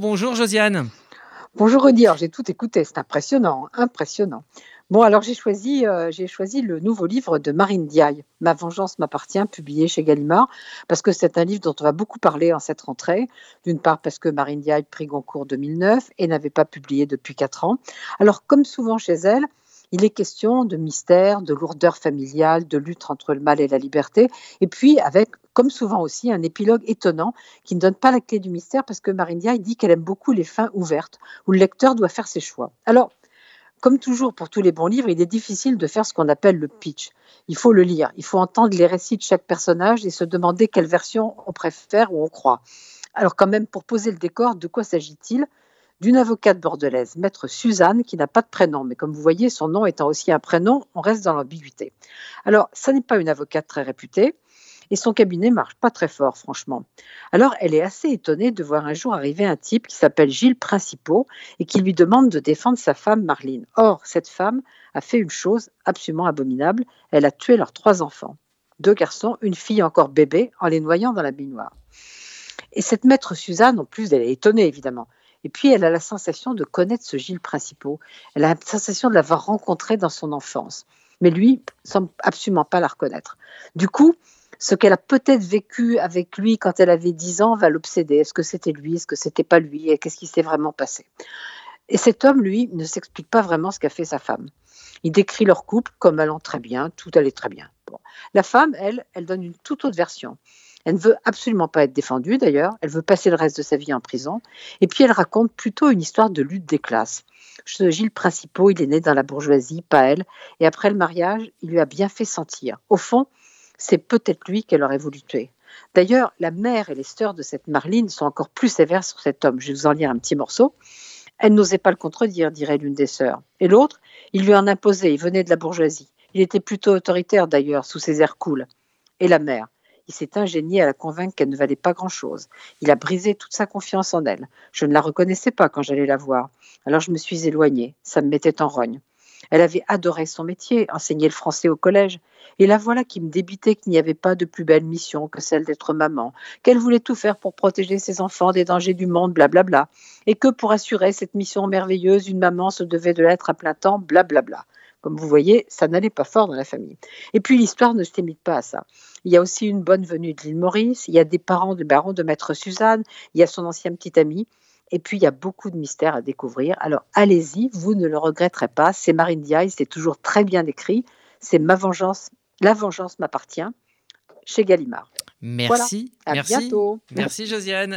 Bonjour Josiane. Bonjour Rudy, j'ai tout écouté, c'est impressionnant, impressionnant. Bon, alors j'ai choisi, euh, j'ai choisi le nouveau livre de Marine Diaye, Ma vengeance m'appartient, publié chez Gallimard, parce que c'est un livre dont on va beaucoup parler en cette rentrée. D'une part parce que Marine Diaye prit Goncourt 2009 et n'avait pas publié depuis quatre ans. Alors comme souvent chez elle, il est question de mystère, de lourdeur familiale, de lutte entre le mal et la liberté, et puis avec, comme souvent aussi, un épilogue étonnant qui ne donne pas la clé du mystère parce que Marine Diaye dit qu'elle aime beaucoup les fins ouvertes, où le lecteur doit faire ses choix. Alors, comme toujours pour tous les bons livres, il est difficile de faire ce qu'on appelle le pitch. Il faut le lire, il faut entendre les récits de chaque personnage et se demander quelle version on préfère ou on croit. Alors quand même, pour poser le décor, de quoi s'agit-il? D'une avocate bordelaise, maître Suzanne, qui n'a pas de prénom, mais comme vous voyez, son nom étant aussi un prénom, on reste dans l'ambiguïté. Alors, ça n'est pas une avocate très réputée, et son cabinet marche pas très fort, franchement. Alors, elle est assez étonnée de voir un jour arriver un type qui s'appelle Gilles Principaux et qui lui demande de défendre sa femme Marline. Or, cette femme a fait une chose absolument abominable, elle a tué leurs trois enfants, deux garçons, une fille encore bébé, en les noyant dans la baignoire. Et cette maître Suzanne, en plus, elle est étonnée, évidemment. Et puis, elle a la sensation de connaître ce Gilles Principaux. Elle a la sensation de l'avoir rencontré dans son enfance. Mais lui semble absolument pas la reconnaître. Du coup, ce qu'elle a peut-être vécu avec lui quand elle avait 10 ans va l'obséder. Est-ce que c'était lui? Est-ce que c'était pas lui? Qu'est-ce qui s'est vraiment passé? Et cet homme, lui, ne s'explique pas vraiment ce qu'a fait sa femme. Il décrit leur couple comme allant très bien, tout allait très bien. La femme, elle, elle donne une toute autre version. Elle ne veut absolument pas être défendue d'ailleurs, elle veut passer le reste de sa vie en prison, et puis elle raconte plutôt une histoire de lutte des classes. Gilles Principaux, il est né dans la bourgeoisie, pas elle, et après le mariage, il lui a bien fait sentir. Au fond, c'est peut-être lui qu'elle aurait voulu tuer. D'ailleurs, la mère et les sœurs de cette Marline sont encore plus sévères sur cet homme. Je vais vous en lire un petit morceau. Elle n'osait pas le contredire, dirait l'une des sœurs. Et l'autre, il lui en imposait, il venait de la bourgeoisie. Il était plutôt autoritaire d'ailleurs, sous ses airs cool. Et la mère, il s'est ingénié à la convaincre qu'elle ne valait pas grand-chose. Il a brisé toute sa confiance en elle. Je ne la reconnaissais pas quand j'allais la voir. Alors je me suis éloignée. Ça me mettait en rogne. Elle avait adoré son métier, enseigner le français au collège. Et la voilà qui me débitait qu'il n'y avait pas de plus belle mission que celle d'être maman, qu'elle voulait tout faire pour protéger ses enfants des dangers du monde, blablabla. Et que pour assurer cette mission merveilleuse, une maman se devait de l'être à plein temps, blablabla. Comme vous voyez, ça n'allait pas fort dans la famille. Et puis l'histoire ne se limite pas à ça. Il y a aussi une bonne venue de l'île Maurice, il y a des parents de baron de maître Suzanne, il y a son ancien petit ami, et puis il y a beaucoup de mystères à découvrir. Alors allez-y, vous ne le regretterez pas. C'est Marine Diaye, c'est toujours très bien écrit. C'est Ma vengeance, La vengeance m'appartient chez Gallimard. Merci. à merci. bientôt. Merci Josiane.